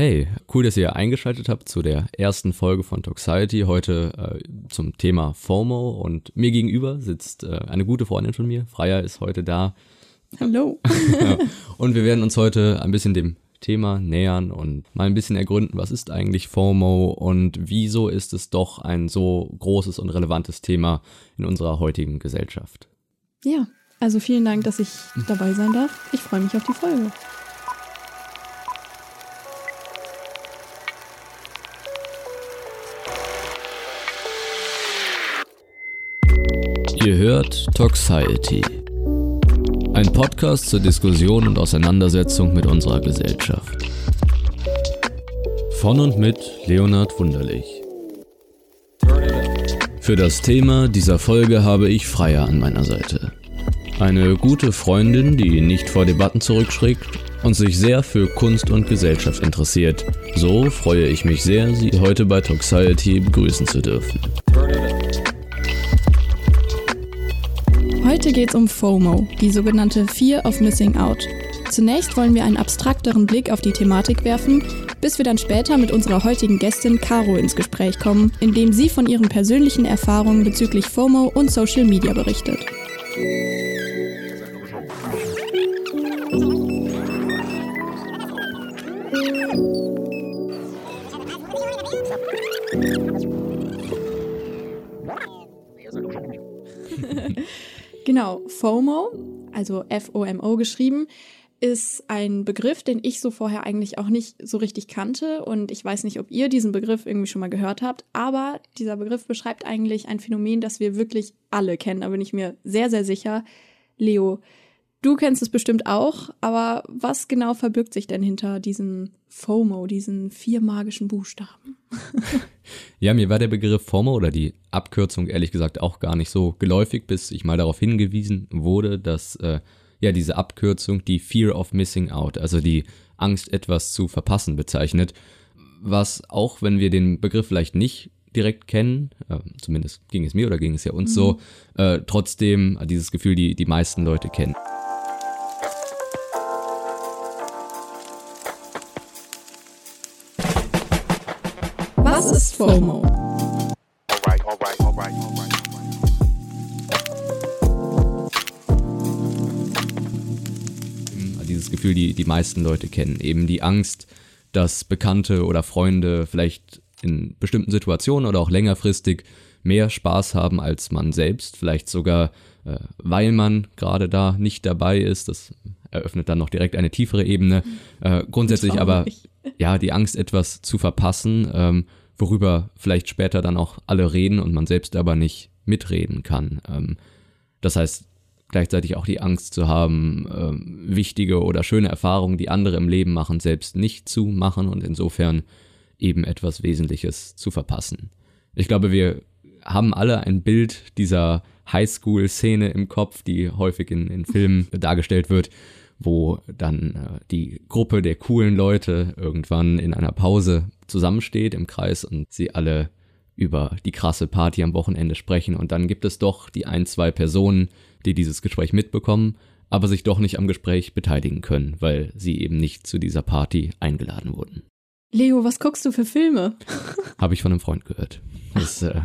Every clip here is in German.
Hey, cool, dass ihr eingeschaltet habt zu der ersten Folge von Toxiety. Heute äh, zum Thema FOMO und mir gegenüber sitzt äh, eine gute Freundin von mir. Freya ist heute da. Hallo. und wir werden uns heute ein bisschen dem Thema nähern und mal ein bisschen ergründen, was ist eigentlich FOMO und wieso ist es doch ein so großes und relevantes Thema in unserer heutigen Gesellschaft. Ja, also vielen Dank, dass ich dabei sein darf. Ich freue mich auf die Folge. Hört Toxiety. Ein Podcast zur Diskussion und Auseinandersetzung mit unserer Gesellschaft. Von und mit Leonhard Wunderlich. Für das Thema dieser Folge habe ich Freier an meiner Seite. Eine gute Freundin, die nicht vor Debatten zurückschreckt und sich sehr für Kunst und Gesellschaft interessiert. So freue ich mich sehr, Sie heute bei Toxiety begrüßen zu dürfen. Heute geht es um FOMO, die sogenannte Fear of Missing Out. Zunächst wollen wir einen abstrakteren Blick auf die Thematik werfen, bis wir dann später mit unserer heutigen Gästin Caro ins Gespräch kommen, indem sie von ihren persönlichen Erfahrungen bezüglich FOMO und Social Media berichtet. Genau, FOMO, also F-O-M-O geschrieben, ist ein Begriff, den ich so vorher eigentlich auch nicht so richtig kannte. Und ich weiß nicht, ob ihr diesen Begriff irgendwie schon mal gehört habt. Aber dieser Begriff beschreibt eigentlich ein Phänomen, das wir wirklich alle kennen. Da bin ich mir sehr, sehr sicher. Leo, du kennst es bestimmt auch. Aber was genau verbirgt sich denn hinter diesem FOMO, diesen vier magischen Buchstaben? Ja, mir war der Begriff FOMO oder die Abkürzung ehrlich gesagt auch gar nicht so geläufig, bis ich mal darauf hingewiesen wurde, dass äh, ja diese Abkürzung die Fear of Missing Out, also die Angst, etwas zu verpassen, bezeichnet. Was auch, wenn wir den Begriff vielleicht nicht direkt kennen, äh, zumindest ging es mir oder ging es ja uns mhm. so, äh, trotzdem dieses Gefühl die die meisten Leute kennen. FOMO? Dieses Gefühl, die die meisten Leute kennen, eben die Angst, dass Bekannte oder Freunde vielleicht in bestimmten Situationen oder auch längerfristig mehr Spaß haben als man selbst, vielleicht sogar äh, weil man gerade da nicht dabei ist. Das eröffnet dann noch direkt eine tiefere Ebene. Äh, grundsätzlich aber ja die Angst, etwas zu verpassen ähm, worüber vielleicht später dann auch alle reden und man selbst aber nicht mitreden kann. Ähm, das heißt, gleichzeitig auch die Angst zu haben, ähm, wichtige oder schöne Erfahrungen, die andere im Leben machen, selbst nicht zu machen und insofern eben etwas Wesentliches zu verpassen. Ich glaube, wir haben alle ein Bild dieser Highschool-Szene im Kopf, die häufig in, in Filmen dargestellt wird, wo dann äh, die Gruppe der coolen Leute irgendwann in einer Pause zusammensteht im Kreis und sie alle über die krasse Party am Wochenende sprechen und dann gibt es doch die ein, zwei Personen, die dieses Gespräch mitbekommen, aber sich doch nicht am Gespräch beteiligen können, weil sie eben nicht zu dieser Party eingeladen wurden. Leo, was guckst du für Filme? Habe ich von einem Freund gehört. Das, äh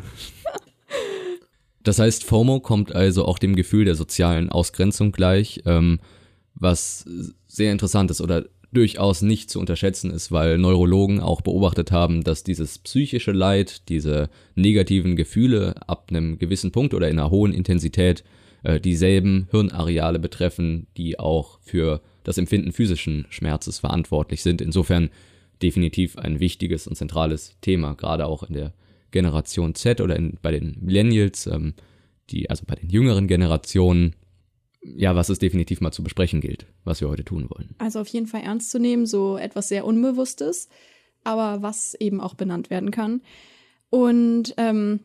das heißt, FOMO kommt also auch dem Gefühl der sozialen Ausgrenzung gleich. Ähm, was sehr interessant ist oder durchaus nicht zu unterschätzen ist, weil Neurologen auch beobachtet haben, dass dieses psychische Leid, diese negativen Gefühle ab einem gewissen Punkt oder in einer hohen Intensität äh, dieselben Hirnareale betreffen, die auch für das Empfinden physischen Schmerzes verantwortlich sind. Insofern definitiv ein wichtiges und zentrales Thema, gerade auch in der Generation Z oder in, bei den Millennials, ähm, die, also bei den jüngeren Generationen, ja, was es definitiv mal zu besprechen gilt, was wir heute tun wollen. Also auf jeden Fall ernst zu nehmen, so etwas sehr Unbewusstes, aber was eben auch benannt werden kann. Und ähm,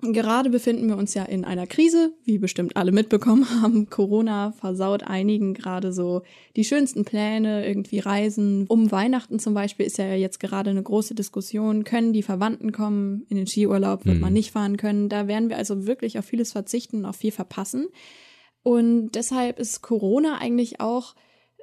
gerade befinden wir uns ja in einer Krise, wie bestimmt alle mitbekommen haben. Corona versaut einigen gerade so die schönsten Pläne, irgendwie Reisen. Um Weihnachten zum Beispiel ist ja jetzt gerade eine große Diskussion. Können die Verwandten kommen? In den Skiurlaub wird mhm. man nicht fahren können. Da werden wir also wirklich auf vieles verzichten und auf viel verpassen. Und deshalb ist Corona eigentlich auch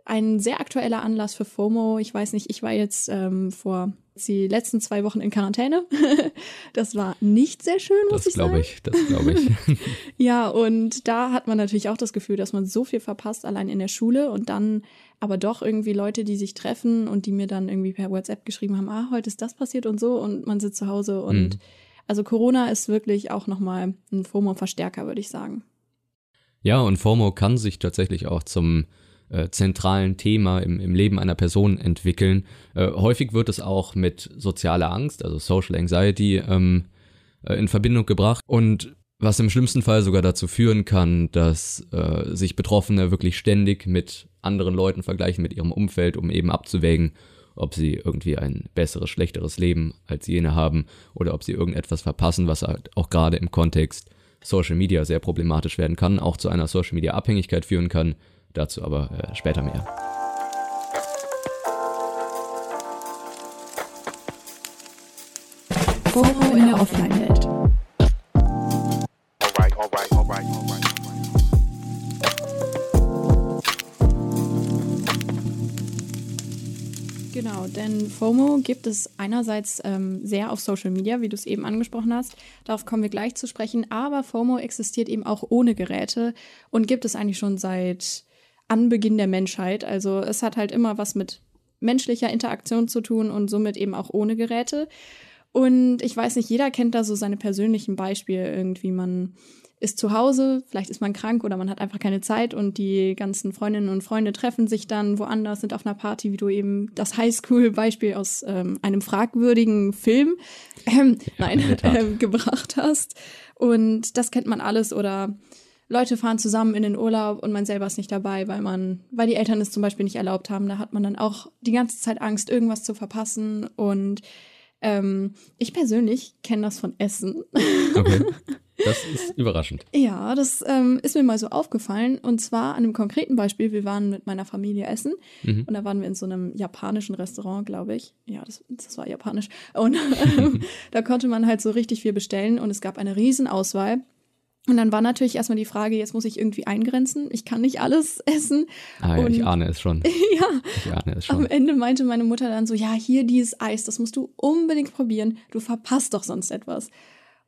ein sehr aktueller Anlass für FOMO. Ich weiß nicht, ich war jetzt ähm, vor die letzten zwei Wochen in Quarantäne. das war nicht sehr schön, muss das ich sagen. Ich, das glaube ich. ja, und da hat man natürlich auch das Gefühl, dass man so viel verpasst, allein in der Schule und dann aber doch irgendwie Leute, die sich treffen und die mir dann irgendwie per WhatsApp geschrieben haben, ah, heute ist das passiert und so und man sitzt zu Hause und mhm. also Corona ist wirklich auch nochmal ein FOMO-Verstärker, würde ich sagen. Ja, und FOMO kann sich tatsächlich auch zum äh, zentralen Thema im, im Leben einer Person entwickeln. Äh, häufig wird es auch mit sozialer Angst, also Social Anxiety, ähm, äh, in Verbindung gebracht und was im schlimmsten Fall sogar dazu führen kann, dass äh, sich Betroffene wirklich ständig mit anderen Leuten vergleichen, mit ihrem Umfeld, um eben abzuwägen, ob sie irgendwie ein besseres, schlechteres Leben als jene haben oder ob sie irgendetwas verpassen, was halt auch gerade im Kontext Social Media sehr problematisch werden kann, auch zu einer Social Media Abhängigkeit führen kann, Dazu aber äh, später mehr. FOMO in der Offline-Welt. Genau, denn FOMO gibt es einerseits ähm, sehr auf Social Media, wie du es eben angesprochen hast. Darauf kommen wir gleich zu sprechen. Aber FOMO existiert eben auch ohne Geräte und gibt es eigentlich schon seit Anbeginn der Menschheit. Also es hat halt immer was mit menschlicher Interaktion zu tun und somit eben auch ohne Geräte. Und ich weiß nicht, jeder kennt da so seine persönlichen Beispiele irgendwie. Man ist zu Hause, vielleicht ist man krank oder man hat einfach keine Zeit und die ganzen Freundinnen und Freunde treffen sich dann woanders, sind auf einer Party, wie du eben das Highschool-Beispiel aus ähm, einem fragwürdigen Film ähm, ja, nein, äh, gebracht hast. Und das kennt man alles oder Leute fahren zusammen in den Urlaub und man selber ist nicht dabei, weil man, weil die Eltern es zum Beispiel nicht erlaubt haben. Da hat man dann auch die ganze Zeit Angst, irgendwas zu verpassen. Und ähm, ich persönlich kenne das von Essen. Okay. Das ist überraschend. ja, das ähm, ist mir mal so aufgefallen. Und zwar an einem konkreten Beispiel. Wir waren mit meiner Familie essen. Mhm. Und da waren wir in so einem japanischen Restaurant, glaube ich. Ja, das, das war japanisch. Und ähm, da konnte man halt so richtig viel bestellen. Und es gab eine Riesenauswahl. Und dann war natürlich erstmal die Frage, jetzt muss ich irgendwie eingrenzen. Ich kann nicht alles essen. Ah, ja, und, ich ahne es schon. ja. Ich ahne es schon. Am Ende meinte meine Mutter dann so, ja, hier dieses Eis, das musst du unbedingt probieren. Du verpasst doch sonst etwas.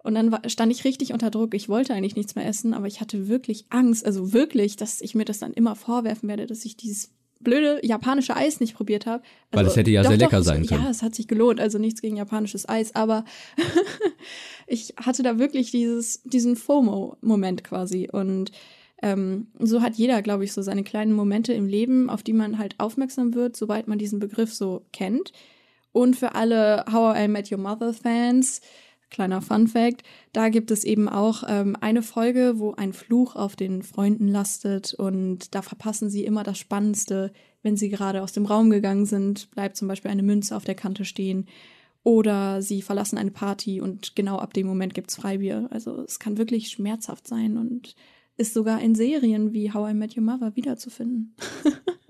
Und dann war, stand ich richtig unter Druck. Ich wollte eigentlich nichts mehr essen, aber ich hatte wirklich Angst, also wirklich, dass ich mir das dann immer vorwerfen werde, dass ich dieses blöde japanische Eis nicht probiert habe. Also, Weil es hätte ja doch, sehr lecker doch, sein können. Ja, es hat sich gelohnt. Also nichts gegen japanisches Eis, aber ich hatte da wirklich dieses, diesen FOMO-Moment quasi. Und ähm, so hat jeder, glaube ich, so seine kleinen Momente im Leben, auf die man halt aufmerksam wird, sobald man diesen Begriff so kennt. Und für alle How I Met Your Mother Fans, Kleiner Fun Fact, da gibt es eben auch ähm, eine Folge, wo ein Fluch auf den Freunden lastet und da verpassen sie immer das Spannendste. Wenn sie gerade aus dem Raum gegangen sind, bleibt zum Beispiel eine Münze auf der Kante stehen oder sie verlassen eine Party und genau ab dem Moment gibt es Freibier. Also es kann wirklich schmerzhaft sein und ist sogar in Serien wie How I Met Your Mother wiederzufinden.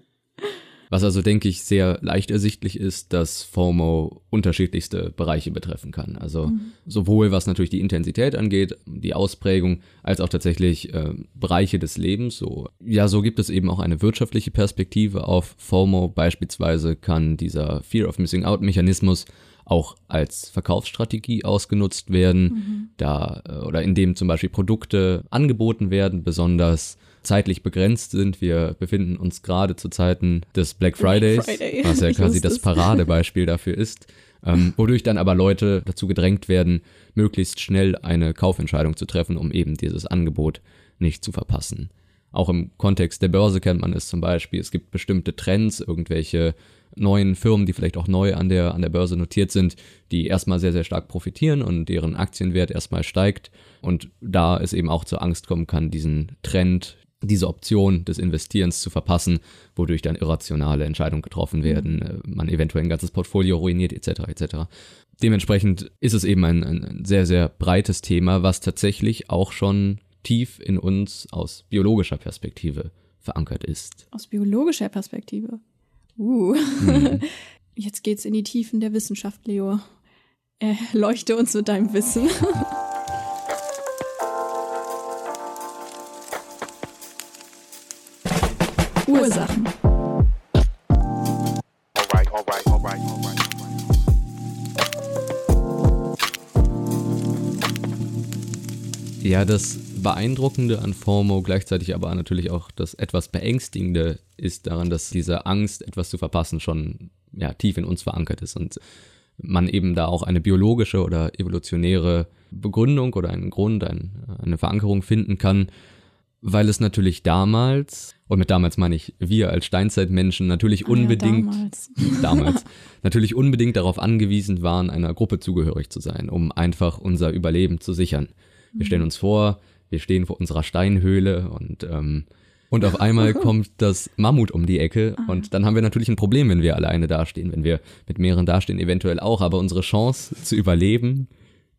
Was also, denke ich, sehr leicht ersichtlich ist, dass FOMO unterschiedlichste Bereiche betreffen kann. Also mhm. sowohl was natürlich die Intensität angeht, die Ausprägung, als auch tatsächlich äh, Bereiche des Lebens. So, ja, so gibt es eben auch eine wirtschaftliche Perspektive auf FOMO. Beispielsweise kann dieser Fear of Missing Out Mechanismus auch als Verkaufsstrategie ausgenutzt werden, mhm. da äh, oder indem zum Beispiel Produkte angeboten werden, besonders zeitlich begrenzt sind. Wir befinden uns gerade zu Zeiten des Black Fridays, Friday. was ja quasi das Paradebeispiel dafür ist, ähm, wodurch dann aber Leute dazu gedrängt werden, möglichst schnell eine Kaufentscheidung zu treffen, um eben dieses Angebot nicht zu verpassen. Auch im Kontext der Börse kennt man es zum Beispiel. Es gibt bestimmte Trends, irgendwelche neuen Firmen, die vielleicht auch neu an der, an der Börse notiert sind, die erstmal sehr, sehr stark profitieren und deren Aktienwert erstmal steigt. Und da es eben auch zur Angst kommen kann, diesen Trend, diese Option des Investierens zu verpassen, wodurch dann irrationale Entscheidungen getroffen werden, mhm. Äh, man eventuell ein ganzes Portfolio ruiniert etc. etc. Dementsprechend ist es eben ein, ein sehr, sehr breites Thema, was tatsächlich auch schon tief in uns aus biologischer Perspektive verankert ist. Aus biologischer Perspektive? Uh. Mhm. Jetzt geht's in die Tiefen der Wissenschaft, Leo. Äh, leuchte uns mit deinem Wissen. Ursachen. Ja, das Beeindruckende an FOMO, gleichzeitig aber natürlich auch das etwas Beängstigende ist daran, dass diese Angst, etwas zu verpassen, schon ja, tief in uns verankert ist und man eben da auch eine biologische oder evolutionäre Begründung oder einen Grund, ein, eine Verankerung finden kann, weil es natürlich damals, und mit damals meine ich wir als Steinzeitmenschen, natürlich ah, unbedingt, ja, damals. damals, natürlich unbedingt darauf angewiesen waren, einer Gruppe zugehörig zu sein, um einfach unser Überleben zu sichern. Wir stellen mhm. uns vor, wir stehen vor unserer Steinhöhle und ähm, und auf einmal kommt das Mammut um die Ecke Aha. und dann haben wir natürlich ein Problem, wenn wir alleine dastehen. Wenn wir mit mehreren dastehen, eventuell auch, aber unsere Chance zu überleben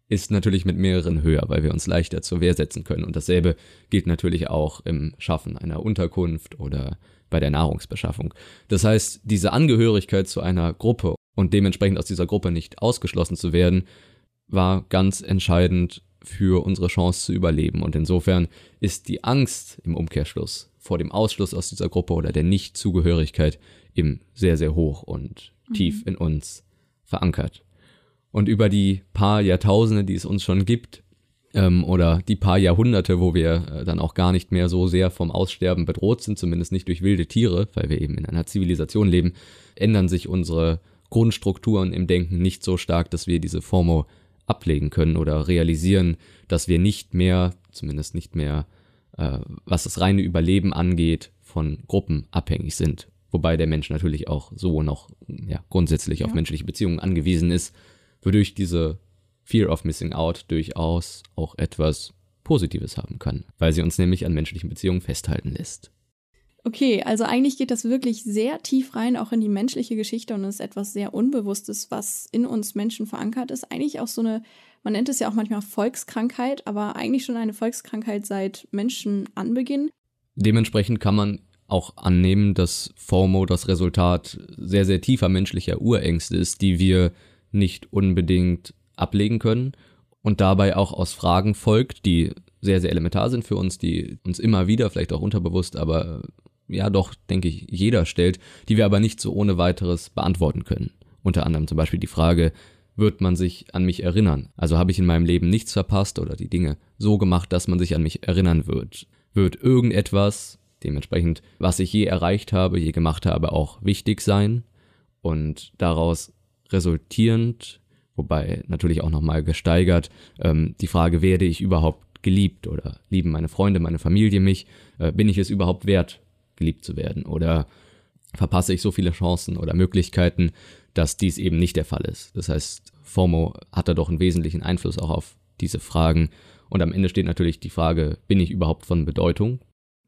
ist natürlich mit mehreren höher, weil wir uns leichter zur Wehr setzen können. Und dasselbe gilt natürlich auch im Schaffen einer Unterkunft oder bei der Nahrungsbeschaffung. Das heißt, diese Angehörigkeit zu einer Gruppe und dementsprechend aus dieser Gruppe nicht ausgeschlossen zu werden, war ganz entscheidend für unsere Chance zu überleben. Und insofern ist die Angst im Umkehrschluss vor dem Ausschluss aus dieser Gruppe oder der Nichtzugehörigkeit eben sehr, sehr hoch und mhm. tief in uns verankert. Und über die paar Jahrtausende, die es uns schon gibt, ähm, oder die paar Jahrhunderte, wo wir äh, dann auch gar nicht mehr so sehr vom Aussterben bedroht sind, zumindest nicht durch wilde Tiere, weil wir eben in einer Zivilisation leben, ändern sich unsere Grundstrukturen im Denken nicht so stark, dass wir diese FOMO ablegen können oder realisieren, dass wir nicht mehr, zumindest nicht mehr, äh, was das reine Überleben angeht, von Gruppen abhängig sind. Wobei der Mensch natürlich auch so noch ja, grundsätzlich ja. auf menschliche Beziehungen angewiesen ist, wodurch diese Fear of Missing Out durchaus auch etwas Positives haben kann, weil sie uns nämlich an menschlichen Beziehungen festhalten lässt. Okay, also eigentlich geht das wirklich sehr tief rein, auch in die menschliche Geschichte und ist etwas sehr Unbewusstes, was in uns Menschen verankert ist. Eigentlich auch so eine, man nennt es ja auch manchmal Volkskrankheit, aber eigentlich schon eine Volkskrankheit seit Menschenanbeginn. Dementsprechend kann man auch annehmen, dass FOMO das Resultat sehr, sehr tiefer menschlicher Urängste ist, die wir nicht unbedingt ablegen können und dabei auch aus Fragen folgt, die sehr, sehr elementar sind für uns, die uns immer wieder, vielleicht auch unterbewusst, aber ja doch, denke ich, jeder stellt, die wir aber nicht so ohne weiteres beantworten können. Unter anderem zum Beispiel die Frage, wird man sich an mich erinnern? Also habe ich in meinem Leben nichts verpasst oder die Dinge so gemacht, dass man sich an mich erinnern wird? Wird irgendetwas, dementsprechend, was ich je erreicht habe, je gemacht habe, auch wichtig sein? Und daraus resultierend, wobei natürlich auch nochmal gesteigert, ähm, die Frage, werde ich überhaupt geliebt oder lieben meine Freunde, meine Familie mich? Äh, bin ich es überhaupt wert, geliebt zu werden? Oder verpasse ich so viele Chancen oder Möglichkeiten, dass dies eben nicht der Fall ist? Das heißt, FOMO hat da doch einen wesentlichen Einfluss auch auf diese Fragen. Und am Ende steht natürlich die Frage, bin ich überhaupt von Bedeutung?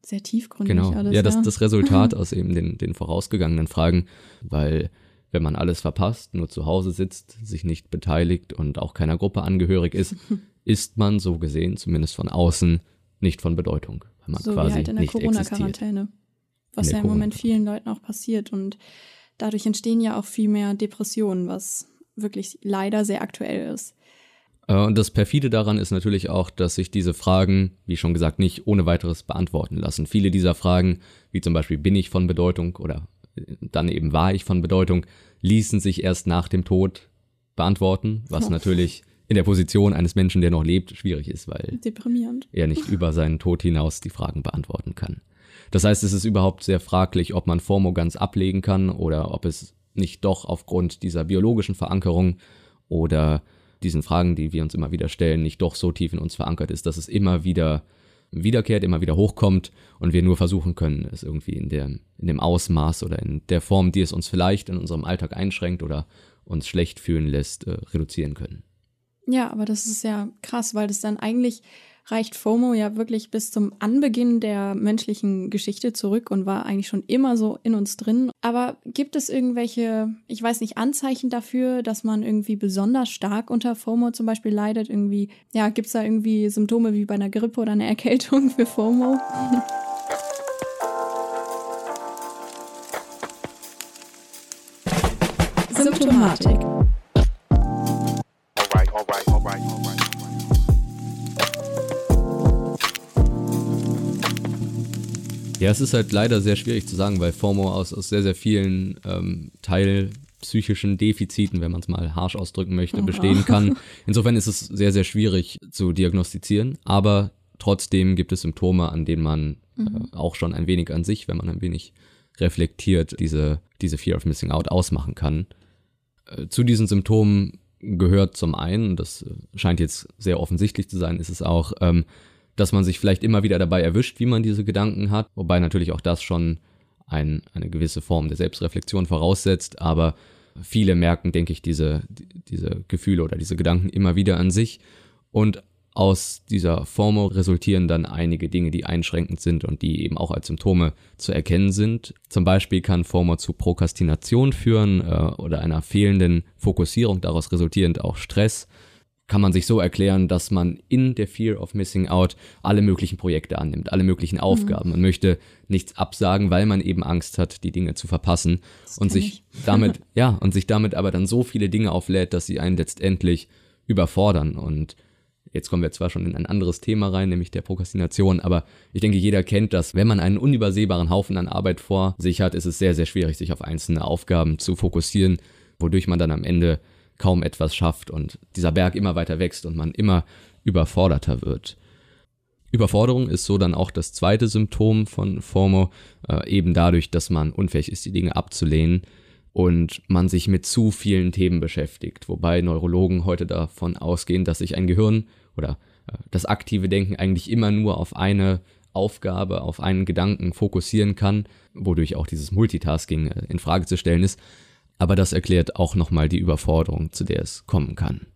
Sehr tiefgründig genau. alles. Ja, das, ja. das Resultat aus eben den, den vorausgegangenen Fragen, weil wenn man alles verpasst, nur zu Hause sitzt, sich nicht beteiligt und auch keiner Gruppe angehörig ist, ist man so gesehen, zumindest von außen, nicht von Bedeutung, weil man so quasi wie halt in der Corona-Quarantäne was ja im Moment vielen Leuten auch passiert. Und dadurch entstehen ja auch viel mehr Depressionen, was wirklich leider sehr aktuell ist. Äh, und das perfide daran ist natürlich auch, dass sich diese Fragen, wie schon gesagt, nicht ohne weiteres beantworten lassen. Viele dieser Fragen, wie zum Beispiel bin ich von Bedeutung oder dann eben war ich von Bedeutung, ließen sich erst nach dem Tod beantworten, was oh. natürlich in der Position eines Menschen, der noch lebt, schwierig ist, weil er nicht über seinen Tod hinaus die Fragen beantworten kann. Das heißt, es ist überhaupt sehr fraglich, ob man FOMO ganz ablegen kann oder ob es nicht doch aufgrund dieser biologischen Verankerung oder diesen Fragen, die wir uns immer wieder stellen, nicht doch so tief in uns verankert ist, dass es immer wieder wiederkehrt, immer wieder hochkommt und wir nur versuchen können, es irgendwie in, der, in dem Ausmaß oder in der Form, die es uns vielleicht in unserem Alltag einschränkt oder uns schlecht fühlen lässt, äh, reduzieren können. Ja, aber das ist ja krass, weil das dann eigentlich reicht FOMO ja wirklich bis zum Anbeginn der menschlichen Geschichte zurück und war eigentlich schon immer so in uns drin. Aber gibt es irgendwelche, ich weiß nicht, Anzeichen dafür, dass man irgendwie besonders stark unter FOMO zum Beispiel leidet? Irgendwie, ja, gibt es da irgendwie Symptome wie bei einer Grippe oder einer Erkältung für FOMO? Symptomatik. Ja, es ist halt leider sehr schwierig zu sagen, weil FOMO aus, aus sehr, sehr vielen ähm, Teil psychischen Defiziten, wenn man es mal harsch ausdrücken möchte, bestehen kann. Insofern ist es sehr, sehr schwierig zu diagnostizieren, aber trotzdem gibt es Symptome, an denen man mhm. äh, auch schon ein wenig an sich, wenn man ein wenig reflektiert, diese, diese Fear of Missing Out ausmachen kann. Äh, zu diesen Symptomen gehört zum einen, das scheint jetzt sehr offensichtlich zu sein, ist es auch, ähm, dass man sich vielleicht immer wieder dabei erwischt, wie man diese Gedanken hat, wobei natürlich auch das schon ein, eine gewisse Form der Selbstreflexion voraussetzt, aber viele merken, denke ich, diese, diese Gefühle oder diese Gedanken immer wieder an sich und aus dieser FOMO resultieren dann einige Dinge, die einschränkend sind und die eben auch als Symptome zu erkennen sind. Zum Beispiel kann FOMO zu Prokrastination führen äh, oder einer fehlenden Fokussierung, daraus resultierend auch Stress. Kann man sich so erklären, dass man in der Fear of Missing Out alle möglichen Projekte annimmt, alle möglichen mhm. Aufgaben. Mhm. Man möchte nichts absagen, weil man eben Angst hat, die Dinge zu verpassen das und sich damit, ja, und sich damit aber dann so viele Dinge auflädt, dass sie einen letztendlich überfordern und Jetzt kommen wir zwar schon in ein anderes Thema rein, nämlich der Prokrastination, aber ich denke, jeder kennt das. Wenn man einen unübersehbaren Haufen an Arbeit vor sich hat, ist es sehr, sehr schwierig, sich auf einzelne Aufgaben zu fokussieren, wodurch man dann am Ende kaum etwas schafft und dieser Berg immer weiter wächst und man immer überforderter wird. Überforderung ist so dann auch das zweite Symptom von FOMO, äh, eben dadurch, dass man unfähig ist, die Dinge abzulehnen und man sich mit zu vielen Themen beschäftigt, wobei Neurologen heute davon ausgehen, dass sich ein Gehirn oder äh, das aktive Denken eigentlich immer nur auf eine Aufgabe, auf einen Gedanken fokussieren kann, wodurch auch dieses Multitasking äh, in Frage zu stellen ist. Aber das erklärt auch nochmal die Überforderung, zu der es kommen kann.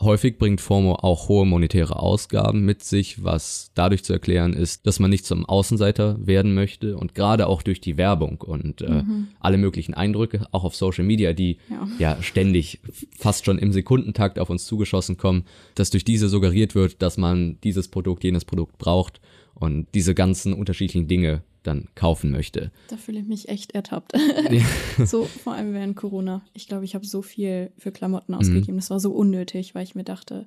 Häufig bringt FOMO auch hohe monetäre Ausgaben mit sich, was dadurch zu erklären ist, dass man nicht zum Außenseiter werden möchte und gerade auch durch die Werbung und äh, mhm. alle möglichen Eindrücke, auch auf Social Media, die ja. ja ständig fast schon im Sekundentakt auf uns zugeschossen kommen, dass durch diese suggeriert wird, dass man dieses Produkt, jenes Produkt braucht und diese ganzen unterschiedlichen Dinge dann kaufen möchte. Da fühle ich mich echt ertappt. so vor allem während Corona. Ich glaube, ich habe so viel für Klamotten ausgegeben. Mhm. Das war so unnötig, weil ich mir dachte,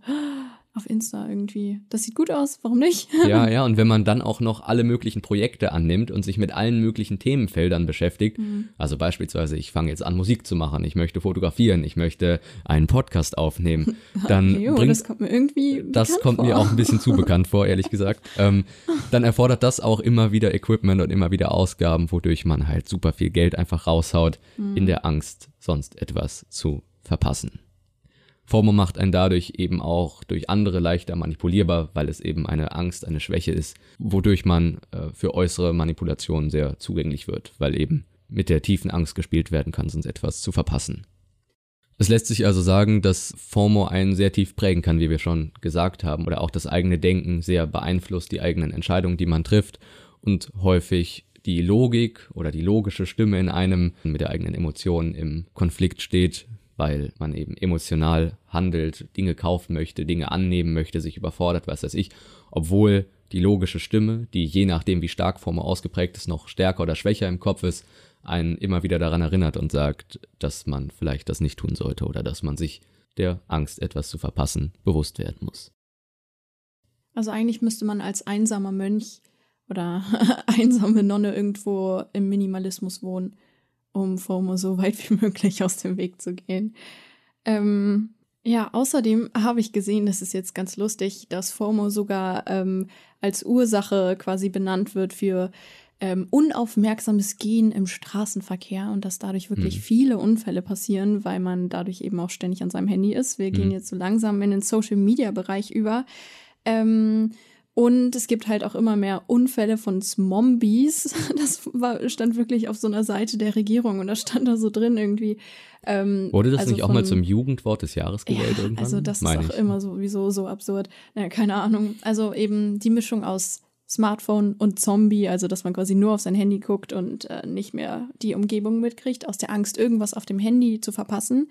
auf Insta irgendwie. Das sieht gut aus, warum nicht? ja, ja, und wenn man dann auch noch alle möglichen Projekte annimmt und sich mit allen möglichen Themenfeldern beschäftigt, mhm. also beispielsweise, ich fange jetzt an, Musik zu machen, ich möchte fotografieren, ich möchte einen Podcast aufnehmen, dann jo, bringt, das kommt mir irgendwie Das kommt vor. mir auch ein bisschen zu bekannt vor, ehrlich gesagt. Ähm, dann erfordert das auch immer wieder Equipment und immer wieder Ausgaben, wodurch man halt super viel Geld einfach raushaut, mhm. in der Angst, sonst etwas zu verpassen. FOMO macht einen dadurch eben auch durch andere leichter manipulierbar, weil es eben eine Angst, eine Schwäche ist, wodurch man äh, für äußere Manipulationen sehr zugänglich wird, weil eben mit der tiefen Angst gespielt werden kann, sonst etwas zu verpassen. Es lässt sich also sagen, dass FOMO einen sehr tief prägen kann, wie wir schon gesagt haben, oder auch das eigene Denken sehr beeinflusst, die eigenen Entscheidungen, die man trifft und häufig die Logik oder die logische Stimme in einem mit der eigenen Emotion im Konflikt steht, weil man eben emotional handelt, Dinge kaufen möchte, Dinge annehmen möchte, sich überfordert, was weiß ich, obwohl die logische Stimme, die je nachdem, wie stark Form ausgeprägt ist, noch stärker oder schwächer im Kopf ist, einen immer wieder daran erinnert und sagt, dass man vielleicht das nicht tun sollte oder dass man sich der Angst, etwas zu verpassen, bewusst werden muss. Also eigentlich müsste man als einsamer Mönch oder einsame Nonne irgendwo im Minimalismus wohnen um FOMO so weit wie möglich aus dem Weg zu gehen. Ähm, ja, außerdem habe ich gesehen, das ist jetzt ganz lustig, dass FOMO sogar ähm, als Ursache quasi benannt wird für ähm, unaufmerksames Gehen im Straßenverkehr und dass dadurch wirklich mhm. viele Unfälle passieren, weil man dadurch eben auch ständig an seinem Handy ist. Wir mhm. gehen jetzt so langsam in den Social-Media-Bereich über. Ähm, und es gibt halt auch immer mehr Unfälle von Zombies. Das war, stand wirklich auf so einer Seite der Regierung und da stand da so drin irgendwie. Ähm, Wurde das also nicht auch von, mal zum Jugendwort des Jahres gewählt ja, irgendwann? Also das Meine ist auch ich. immer sowieso so absurd. Naja, keine Ahnung. Also eben die Mischung aus Smartphone und Zombie, also dass man quasi nur auf sein Handy guckt und äh, nicht mehr die Umgebung mitkriegt, aus der Angst, irgendwas auf dem Handy zu verpassen.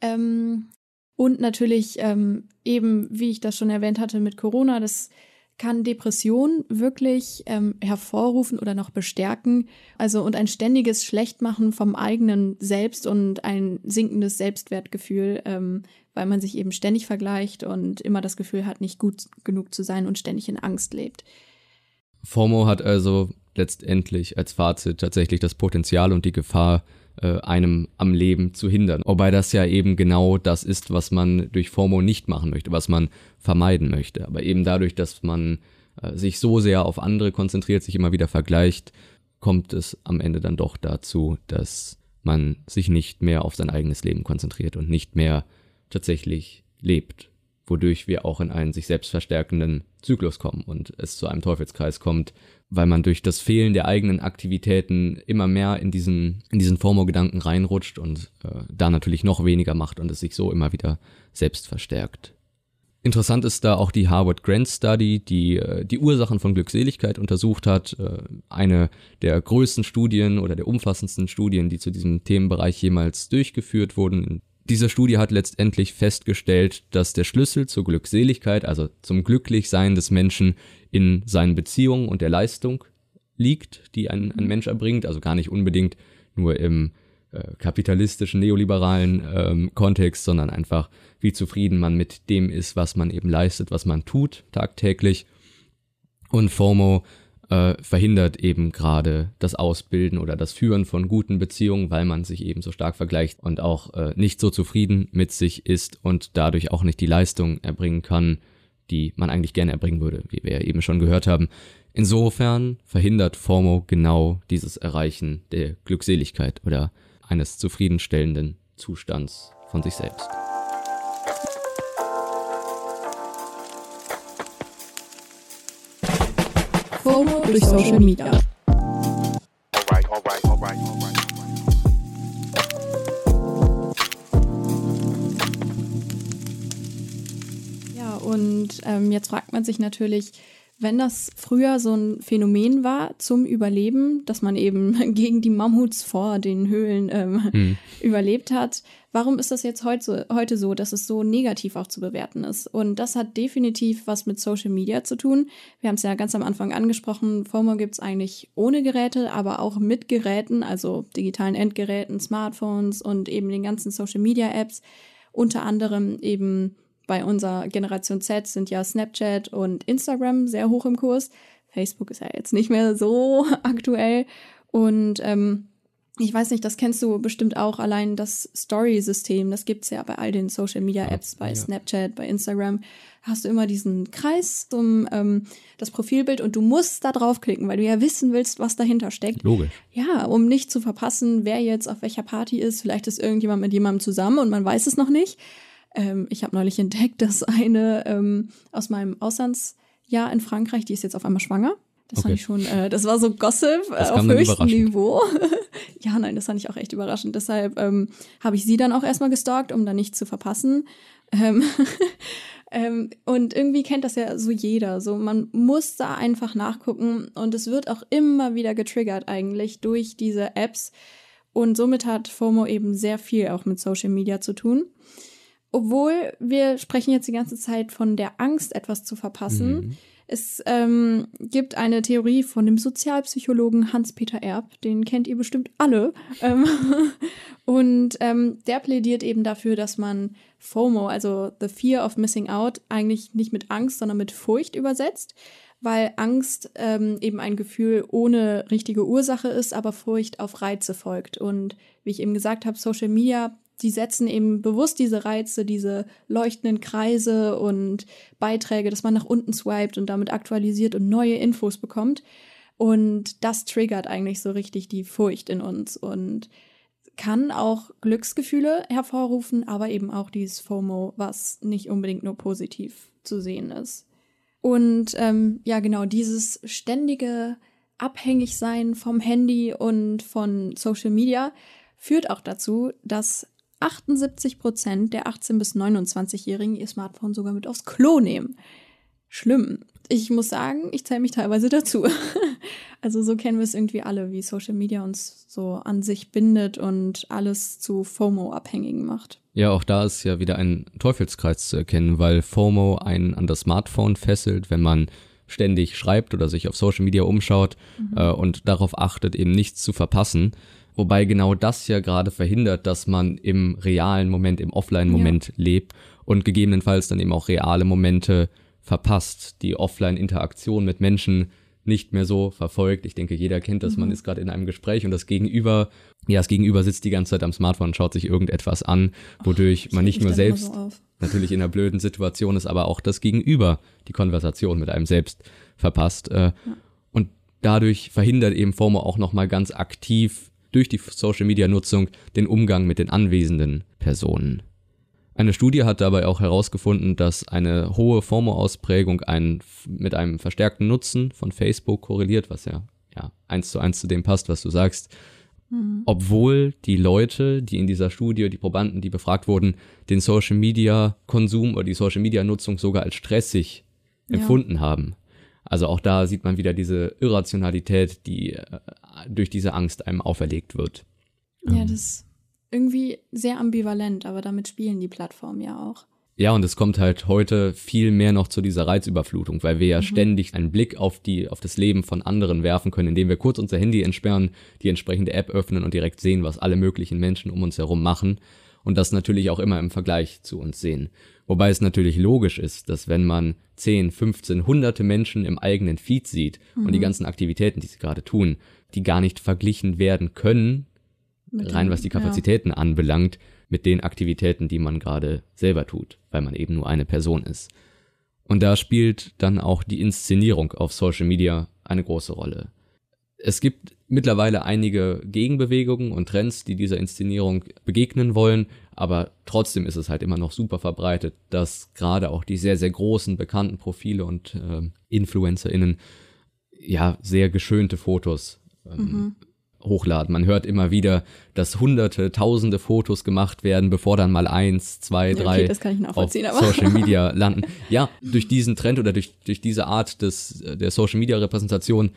Ähm, und natürlich ähm, eben, wie ich das schon erwähnt hatte mit Corona, das kann Depression wirklich ähm, hervorrufen oder noch bestärken. Also und ein ständiges Schlechtmachen vom eigenen Selbst und ein sinkendes Selbstwertgefühl, ähm, weil man sich eben ständig vergleicht und immer das Gefühl hat, nicht gut genug zu sein und ständig in Angst lebt. FOMO hat also letztendlich als Fazit tatsächlich das Potenzial und die Gefahr, äh, einem am Leben zu hindern. Wobei das ja eben genau das ist, was man durch FOMO nicht machen möchte, was man vermeiden möchte. Aber eben dadurch, dass man äh, sich so sehr auf andere konzentriert, sich immer wieder vergleicht, kommt es am Ende dann doch dazu, dass man sich nicht mehr auf sein eigenes Leben konzentriert und nicht mehr tatsächlich lebt, wodurch wir auch in einen sich selbst verstärkenden Zyklus kommen und es zu einem Teufelskreis kommt, weil man durch das Fehlen der eigenen Aktivitäten immer mehr in diesen, in diesen FOMO-Gedanken reinrutscht und äh, da natürlich noch weniger macht und es sich so immer wieder selbst verstärkt. Interessant ist da auch die Harvard Grant Study, die äh, die Ursachen von Glückseligkeit untersucht hat. Äh, eine der größten Studien oder der umfassendsten Studien, die zu diesem Themenbereich jemals durchgeführt wurden. Diese Studie hat letztendlich festgestellt, dass der Schlüssel zur Glückseligkeit, also zum Glücklichsein des Menschen in seinen Beziehungen und der Leistung liegt, die ein, ein Mensch erbringt, also gar nicht unbedingt nur im äh, kapitalistischen, neoliberalen ähm, Kontext, sondern einfach, wie zufrieden man mit dem ist, was man eben leistet, was man tut tagtäglich. Und FOMO äh, verhindert eben gerade das Ausbilden oder das Führen von guten Beziehungen, weil man sich eben so stark vergleicht und auch äh, nicht so zufrieden mit sich ist und dadurch auch nicht die Leistung erbringen kann, die man eigentlich gerne erbringen würde, wie wir ja eben schon gehört haben. Insofern verhindert FOMO genau dieses Erreichen der Glückseligkeit oder eines zufriedenstellenden Zustands von sich selbst. FOMO durch Social Media. Ja, und ähm, jetzt fragt man sich natürlich, wenn das früher so ein Phänomen war zum Überleben, dass man eben gegen die Mammuts vor den Höhlen ähm, hm. überlebt hat, warum ist das jetzt heute, heute so, dass es so negativ auch zu bewerten ist? Und das hat definitiv was mit Social Media zu tun. Wir haben es ja ganz am Anfang angesprochen, FOMO gibt es eigentlich ohne Geräte, aber auch mit Geräten, also digitalen Endgeräten, Smartphones und eben den ganzen Social Media Apps, unter anderem eben bei unserer Generation Z sind ja Snapchat und Instagram sehr hoch im Kurs. Facebook ist ja jetzt nicht mehr so aktuell. Und ähm, ich weiß nicht, das kennst du bestimmt auch, allein das Story-System, das gibt's ja bei all den Social-Media-Apps, bei ja. Snapchat, bei Instagram, hast du immer diesen Kreis um ähm, das Profilbild und du musst da draufklicken, weil du ja wissen willst, was dahinter steckt. Logisch. Ja, um nicht zu verpassen, wer jetzt auf welcher Party ist. Vielleicht ist irgendjemand mit jemandem zusammen und man weiß es noch nicht. Ähm, ich habe neulich entdeckt, dass eine ähm, aus meinem Auslandsjahr in Frankreich, die ist jetzt auf einmal schwanger. Das okay. fand ich schon, äh, das war so Gossip äh, auf höchstem Niveau. ja, nein, das fand ich auch echt überraschend. Deshalb ähm, habe ich sie dann auch erstmal gestalkt, um da nicht zu verpassen. Ähm, ähm, und irgendwie kennt das ja so jeder. So, man muss da einfach nachgucken und es wird auch immer wieder getriggert eigentlich durch diese Apps. Und somit hat FOMO eben sehr viel auch mit Social Media zu tun obwohl wir sprechen jetzt die ganze Zeit von der Angst, etwas zu verpassen. Mhm. Es ähm, gibt eine Theorie von dem Sozialpsychologen Hans-Peter Erb, den kennt ihr bestimmt alle. Ähm, und ähm, der plädiert eben dafür, dass man FOMO, also the fear of missing out, eigentlich nicht mit Angst, sondern mit Furcht übersetzt, weil Angst ähm, eben ein Gefühl ohne richtige Ursache ist, aber Furcht auf Reize folgt. Und wie ich eben gesagt habe, Social Media die setzen eben bewusst diese Reize, diese leuchtenden Kreise und Beiträge, dass man nach unten swiped und damit aktualisiert und neue Infos bekommt. Und das triggert eigentlich so richtig die Furcht in uns und kann auch Glücksgefühle hervorrufen, aber eben auch dieses FOMO, was nicht unbedingt nur positiv zu sehen ist. Und ähm, ja, genau, dieses ständige Abhängigsein vom Handy und von Social Media führt auch dazu, dass 78 Prozent der 18- bis 29-Jährigen ihr Smartphone sogar mit aufs Klo nehmen. Schlimm. Ich muss sagen, ich zähle mich teilweise dazu. also so kennen wir es irgendwie alle, wie Social Media uns so an sich bindet und alles zu FOMO-Abhängigen macht. Ja, auch da ist ja wieder ein Teufelskreis zu erkennen, weil FOMO einen an das Smartphone fesselt, wenn man ständig schreibt oder sich auf Social Media umschaut mhm. äh, und darauf achtet, eben nichts zu verpassen. Wobei genau das ja gerade verhindert, dass man im realen Moment, im Offline-Moment ja. lebt und gegebenenfalls dann eben auch reale Momente verpasst, die Offline-Interaktion mit Menschen, nicht mehr so verfolgt. Ich denke, jeder kennt das. Mhm. Man ist gerade in einem Gespräch und das Gegenüber, ja, das Gegenüber sitzt die ganze Zeit am Smartphone und schaut sich irgendetwas an, wodurch oh, man nicht nur selbst so natürlich in einer blöden Situation ist, aber auch das Gegenüber die Konversation mit einem selbst verpasst. Äh, ja. Und dadurch verhindert eben FOMO auch nochmal ganz aktiv durch die Social Media Nutzung den Umgang mit den anwesenden Personen. Eine Studie hat dabei auch herausgefunden, dass eine hohe FOMO-Ausprägung ein, mit einem verstärkten Nutzen von Facebook korreliert, was ja, ja eins zu eins zu dem passt, was du sagst. Mhm. Obwohl die Leute, die in dieser Studie, die Probanden, die befragt wurden, den Social Media Konsum oder die Social Media Nutzung sogar als stressig ja. empfunden haben. Also auch da sieht man wieder diese Irrationalität, die äh, durch diese Angst einem auferlegt wird. Ja, ähm. das irgendwie sehr ambivalent, aber damit spielen die Plattformen ja auch. Ja, und es kommt halt heute viel mehr noch zu dieser Reizüberflutung, weil wir ja mhm. ständig einen Blick auf die, auf das Leben von anderen werfen können, indem wir kurz unser Handy entsperren, die entsprechende App öffnen und direkt sehen, was alle möglichen Menschen um uns herum machen und das natürlich auch immer im Vergleich zu uns sehen. Wobei es natürlich logisch ist, dass wenn man 10, 15, hunderte Menschen im eigenen Feed sieht mhm. und die mhm. ganzen Aktivitäten, die sie gerade tun, die gar nicht verglichen werden können mit rein was die Kapazitäten ja. anbelangt, mit den Aktivitäten, die man gerade selber tut, weil man eben nur eine Person ist. Und da spielt dann auch die Inszenierung auf Social Media eine große Rolle. Es gibt mittlerweile einige Gegenbewegungen und Trends, die dieser Inszenierung begegnen wollen, aber trotzdem ist es halt immer noch super verbreitet, dass gerade auch die sehr, sehr großen bekannten Profile und äh, InfluencerInnen ja sehr geschönte Fotos ähm, mhm hochladen. Man hört immer wieder, dass hunderte, tausende Fotos gemacht werden, bevor dann mal eins, zwei, drei okay, auf Social Media landen. Ja, durch diesen Trend oder durch, durch diese Art des, der Social Media Repräsentation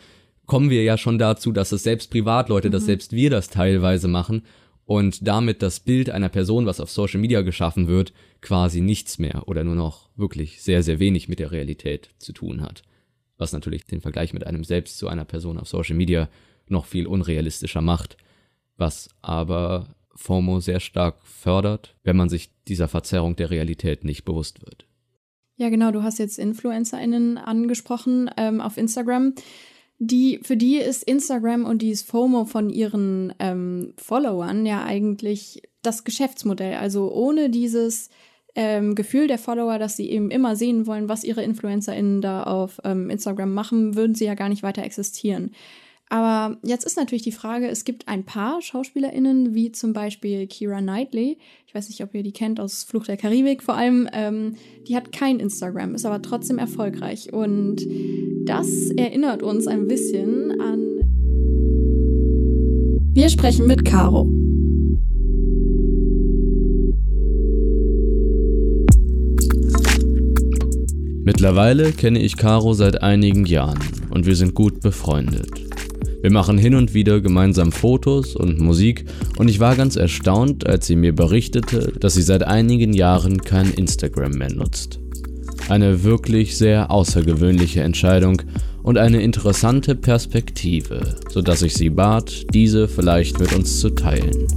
kommen wir ja schon dazu, dass es selbst Privatleute, mhm. dass selbst wir das teilweise machen und damit das Bild einer Person, was auf Social Media geschaffen wird, quasi nichts mehr oder nur noch wirklich sehr, sehr wenig mit der Realität zu tun hat. Was natürlich den Vergleich mit einem selbst zu einer Person auf Social Media noch viel unrealistischer macht, was aber FOMO sehr stark fördert, wenn man sich dieser Verzerrung der Realität nicht bewusst wird. Ja, genau, du hast jetzt InfluencerInnen angesprochen ähm, auf Instagram. Die, für die ist Instagram und dieses FOMO von ihren ähm, Followern ja eigentlich das Geschäftsmodell. Also ohne dieses ähm, Gefühl der Follower, dass sie eben immer sehen wollen, was ihre InfluencerInnen da auf ähm, Instagram machen, würden sie ja gar nicht weiter existieren. Aber jetzt ist natürlich die Frage, es gibt ein paar SchauspielerInnen, wie zum Beispiel Kira Knightley. Ich weiß nicht, ob ihr die kennt aus Flucht der Karibik vor allem. Ähm, die hat kein Instagram, ist aber trotzdem erfolgreich. Und das erinnert uns ein bisschen an. Wir sprechen mit Caro. Mittlerweile kenne ich Caro seit einigen Jahren und wir sind gut befreundet. Wir machen hin und wieder gemeinsam Fotos und Musik und ich war ganz erstaunt, als sie mir berichtete, dass sie seit einigen Jahren kein Instagram mehr nutzt. Eine wirklich sehr außergewöhnliche Entscheidung und eine interessante Perspektive, sodass ich sie bat, diese vielleicht mit uns zu teilen.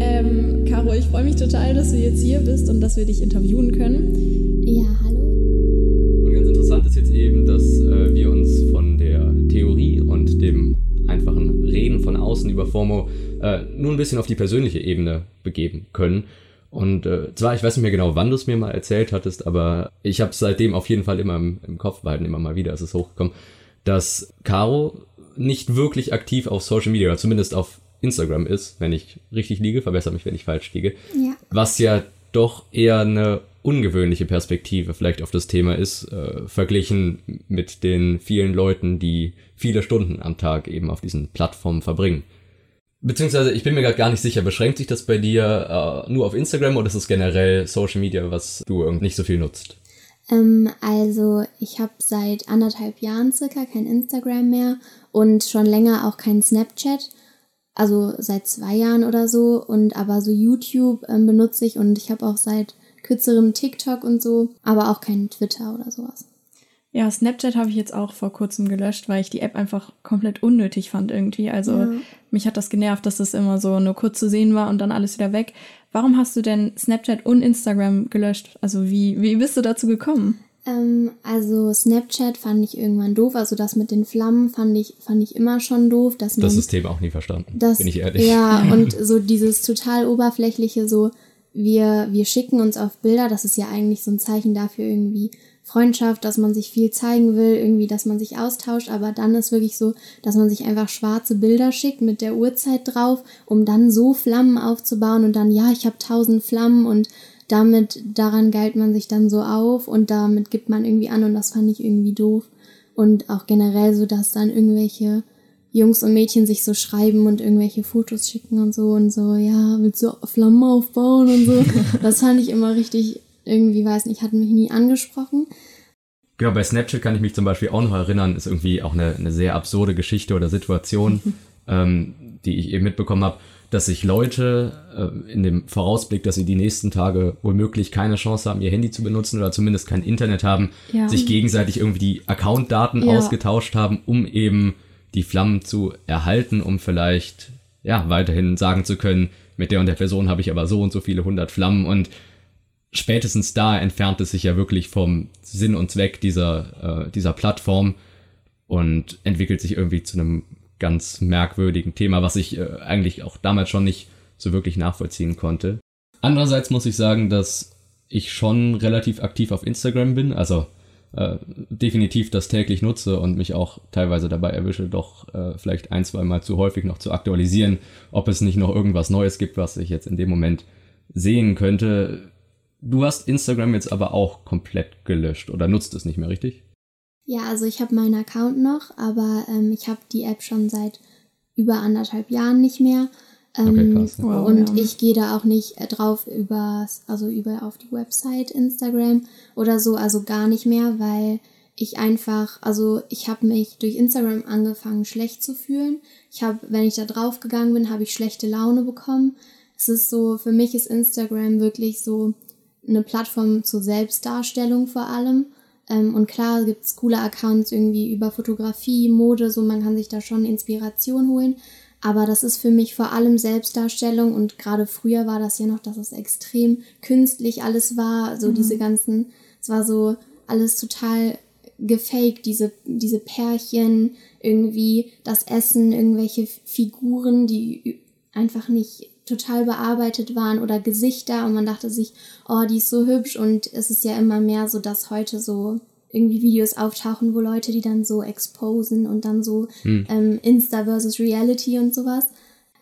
Ähm, Caro, ich freue mich total, dass du jetzt hier bist und dass wir dich interviewen können. Ein bisschen auf die persönliche Ebene begeben können. Und äh, zwar, ich weiß nicht mehr genau, wann du es mir mal erzählt hattest, aber ich habe es seitdem auf jeden Fall immer im, im Kopf behalten, immer mal wieder ist es hochgekommen, dass Caro nicht wirklich aktiv auf Social Media, zumindest auf Instagram ist, wenn ich richtig liege, verbessere mich, wenn ich falsch liege. Ja. Was ja doch eher eine ungewöhnliche Perspektive vielleicht auf das Thema ist, äh, verglichen mit den vielen Leuten, die viele Stunden am Tag eben auf diesen Plattformen verbringen. Beziehungsweise, ich bin mir gerade gar nicht sicher, beschränkt sich das bei dir äh, nur auf Instagram oder ist es generell Social Media, was du nicht so viel nutzt? Ähm, also, ich habe seit anderthalb Jahren circa kein Instagram mehr und schon länger auch kein Snapchat. Also seit zwei Jahren oder so. Und aber so YouTube ähm, benutze ich und ich habe auch seit kürzerem TikTok und so, aber auch kein Twitter oder sowas. Ja, Snapchat habe ich jetzt auch vor kurzem gelöscht, weil ich die App einfach komplett unnötig fand irgendwie. Also ja. mich hat das genervt, dass das immer so nur kurz zu sehen war und dann alles wieder weg. Warum hast du denn Snapchat und Instagram gelöscht? Also wie, wie bist du dazu gekommen? Ähm, also Snapchat fand ich irgendwann doof. Also das mit den Flammen fand ich, fand ich immer schon doof. Dass man, das System auch nie verstanden, das, bin ich ehrlich. Ja, und so dieses total oberflächliche, so wir, wir schicken uns auf Bilder, das ist ja eigentlich so ein Zeichen dafür irgendwie Freundschaft, dass man sich viel zeigen will, irgendwie, dass man sich austauscht, aber dann ist wirklich so, dass man sich einfach schwarze Bilder schickt mit der Uhrzeit drauf, um dann so Flammen aufzubauen und dann, ja, ich habe tausend Flammen und damit, daran geilt man sich dann so auf und damit gibt man irgendwie an und das fand ich irgendwie doof. Und auch generell so, dass dann irgendwelche Jungs und Mädchen sich so schreiben und irgendwelche Fotos schicken und so und so, ja, willst du Flammen aufbauen und so. Das fand ich immer richtig, irgendwie, weiß nicht, hat mich nie angesprochen. Genau, bei Snapchat kann ich mich zum Beispiel auch noch erinnern, ist irgendwie auch eine, eine sehr absurde Geschichte oder Situation, ähm, die ich eben mitbekommen habe dass sich Leute äh, in dem Vorausblick, dass sie die nächsten Tage womöglich keine Chance haben, ihr Handy zu benutzen oder zumindest kein Internet haben, ja. sich gegenseitig irgendwie die Accountdaten ja. ausgetauscht haben, um eben die Flammen zu erhalten, um vielleicht ja weiterhin sagen zu können, mit der und der Person habe ich aber so und so viele hundert Flammen und spätestens da entfernt es sich ja wirklich vom Sinn und Zweck dieser, äh, dieser Plattform und entwickelt sich irgendwie zu einem ganz merkwürdigen Thema, was ich äh, eigentlich auch damals schon nicht so wirklich nachvollziehen konnte. Andererseits muss ich sagen, dass ich schon relativ aktiv auf Instagram bin, also äh, definitiv das täglich nutze und mich auch teilweise dabei erwische, doch äh, vielleicht ein, zwei Mal zu häufig noch zu aktualisieren, ob es nicht noch irgendwas Neues gibt, was ich jetzt in dem Moment sehen könnte. Du hast Instagram jetzt aber auch komplett gelöscht oder nutzt es nicht mehr, richtig? Ja, also ich habe meinen Account noch, aber ähm, ich habe die App schon seit über anderthalb Jahren nicht mehr. Ähm, okay, krass, ja. wow, und ja. ich gehe da auch nicht äh, drauf über, also über auf die Website Instagram oder so, also gar nicht mehr, weil ich einfach, also ich habe mich durch Instagram angefangen schlecht zu fühlen. Ich habe, wenn ich da drauf gegangen bin, habe ich schlechte Laune bekommen. Es ist so, für mich ist Instagram wirklich so eine Plattform zur Selbstdarstellung vor allem. Ähm, und klar gibt es coole Accounts irgendwie über Fotografie, Mode, so man kann sich da schon Inspiration holen. Aber das ist für mich vor allem Selbstdarstellung und gerade früher war das ja noch, dass es extrem künstlich alles war. So mhm. diese ganzen, es war so alles total gefaked, diese, diese Pärchen, irgendwie das Essen, irgendwelche Figuren, die einfach nicht total bearbeitet waren oder Gesichter und man dachte sich, oh, die ist so hübsch und es ist ja immer mehr so, dass heute so irgendwie Videos auftauchen, wo Leute die dann so exposen und dann so hm. ähm, Insta versus Reality und sowas.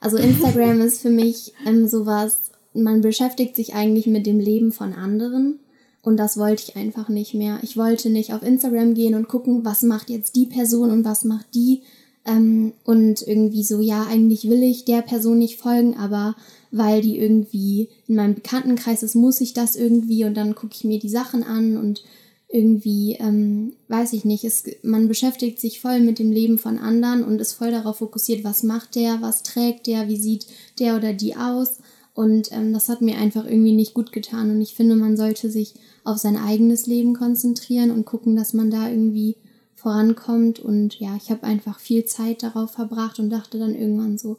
Also Instagram ist für mich ähm, sowas, man beschäftigt sich eigentlich mit dem Leben von anderen und das wollte ich einfach nicht mehr. Ich wollte nicht auf Instagram gehen und gucken, was macht jetzt die Person und was macht die, ähm, und irgendwie so, ja, eigentlich will ich der Person nicht folgen, aber weil die irgendwie in meinem Bekanntenkreis ist, muss ich das irgendwie und dann gucke ich mir die Sachen an und irgendwie, ähm, weiß ich nicht, es, man beschäftigt sich voll mit dem Leben von anderen und ist voll darauf fokussiert, was macht der, was trägt der, wie sieht der oder die aus. Und ähm, das hat mir einfach irgendwie nicht gut getan. Und ich finde, man sollte sich auf sein eigenes Leben konzentrieren und gucken, dass man da irgendwie vorankommt. Und ja, ich habe einfach viel Zeit darauf verbracht und dachte dann irgendwann so,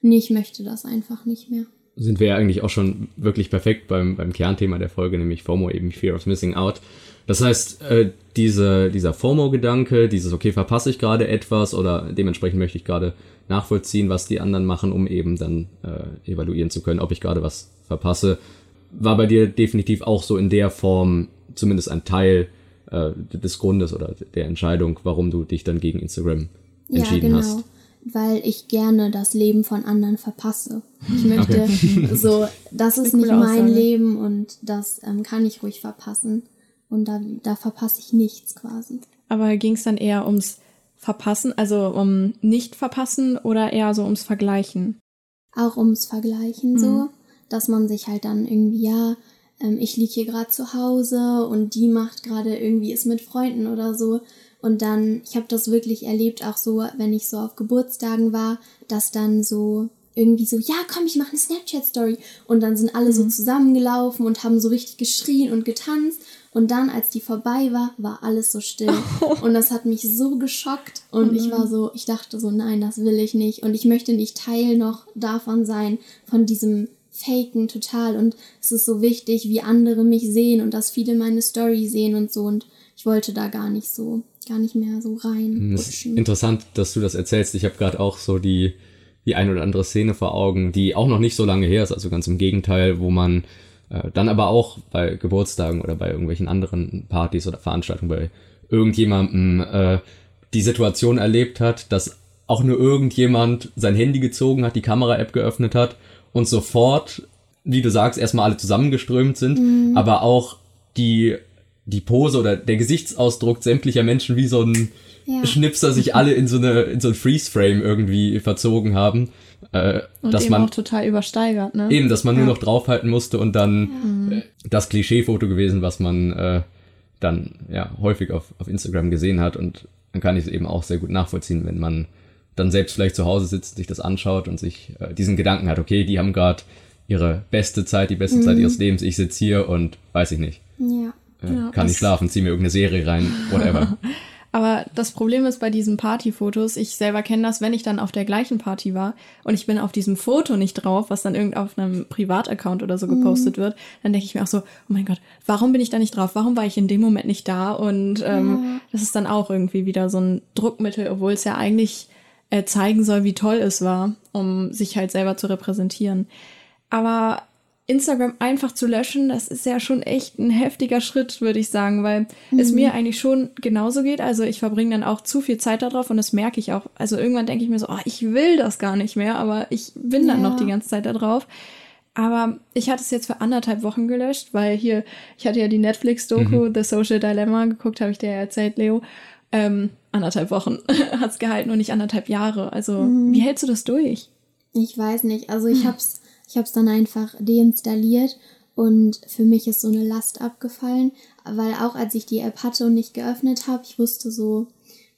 nee, ich möchte das einfach nicht mehr. Sind wir ja eigentlich auch schon wirklich perfekt beim, beim Kernthema der Folge, nämlich FOMO, eben Fear of Missing Out. Das heißt, äh, diese, dieser FOMO-Gedanke, dieses, okay, verpasse ich gerade etwas oder dementsprechend möchte ich gerade nachvollziehen, was die anderen machen, um eben dann äh, evaluieren zu können, ob ich gerade was verpasse, war bei dir definitiv auch so in der Form zumindest ein Teil äh, des Grundes oder der Entscheidung, warum du dich dann gegen Instagram entschieden ja, genau. hast. Weil ich gerne das Leben von anderen verpasse. Ich möchte okay. so, das ist nicht mein Leben und das ähm, kann ich ruhig verpassen. Und da, da verpasse ich nichts quasi. Aber ging es dann eher ums Verpassen, also um nicht verpassen oder eher so ums Vergleichen? Auch ums Vergleichen mhm. so, dass man sich halt dann irgendwie, ja, ähm, ich liege hier gerade zu Hause und die macht gerade irgendwie ist mit Freunden oder so. Und dann, ich habe das wirklich erlebt, auch so, wenn ich so auf Geburtstagen war, dass dann so irgendwie so, ja, komm, ich mache eine Snapchat-Story. Und dann sind alle so zusammengelaufen und haben so richtig geschrien und getanzt. Und dann, als die vorbei war, war alles so still. Und das hat mich so geschockt. Und ich war so, ich dachte so, nein, das will ich nicht. Und ich möchte nicht Teil noch davon sein, von diesem Faken total. Und es ist so wichtig, wie andere mich sehen und dass viele meine Story sehen und so. Und ich wollte da gar nicht so, gar nicht mehr so rein. Es ist interessant, dass du das erzählst. Ich habe gerade auch so die, die ein oder andere Szene vor Augen, die auch noch nicht so lange her ist, also ganz im Gegenteil, wo man äh, dann aber auch bei Geburtstagen oder bei irgendwelchen anderen Partys oder Veranstaltungen bei irgendjemandem äh, die Situation erlebt hat, dass auch nur irgendjemand sein Handy gezogen hat, die Kamera-App geöffnet hat und sofort, wie du sagst, erstmal alle zusammengeströmt sind, aber auch die, die Pose oder der Gesichtsausdruck sämtlicher Menschen wie so ein Ja. Schnipser sich alle in so eine in so ein Freeze-Frame irgendwie verzogen haben. Äh, Und dass eben man auch total übersteigert, ne? Eben, dass man nur Ja. noch draufhalten musste und dann äh, das Klischeefoto gewesen, was man äh, dann ja häufig auf, auf Instagram gesehen hat. Und dann kann ich es eben auch sehr gut nachvollziehen, wenn man dann selbst vielleicht zu Hause sitzt, sich das anschaut und sich äh, diesen Gedanken hat, okay, die haben gerade ihre beste Zeit, die beste Zeit ihres Lebens, ich sitze hier und weiß ich nicht, Ja. äh, Ja, kann nicht das- schlafen, zieh mir irgendeine Serie rein, whatever. Aber das Problem ist bei diesen Partyfotos, ich selber kenne das, wenn ich dann auf der gleichen Party war und ich bin auf diesem Foto nicht drauf, was dann irgend auf einem Privataccount oder so gepostet wird, dann denke ich mir auch so, oh mein Gott, warum bin ich da nicht drauf? Warum war ich in dem Moment nicht da? Und ähm, das ist dann auch irgendwie wieder so ein Druckmittel, obwohl es ja eigentlich äh, zeigen soll, wie toll es war, um sich halt selber zu repräsentieren. Aber Instagram einfach zu löschen, das ist ja schon echt ein heftiger Schritt, würde ich sagen, weil es mir eigentlich schon genauso geht. Also ich verbringe dann auch zu viel Zeit darauf und das merke ich auch. Also irgendwann denke ich mir so, oh, ich will das gar nicht mehr, aber ich bin dann Ja. noch die ganze Zeit da drauf. Aber ich hatte es jetzt für anderthalb Wochen gelöscht, weil hier, ich hatte ja die Netflix-Doku The Social Dilemma geguckt, habe ich dir ja erzählt, Leo. Ähm, anderthalb Wochen hat's gehalten und nicht anderthalb Jahre. Also, wie hältst du das durch? Ich weiß nicht. Also ich hab's, ich hab's dann einfach deinstalliert und für mich ist so eine Last abgefallen, weil auch als ich die App hatte und nicht geöffnet habe, ich wusste so,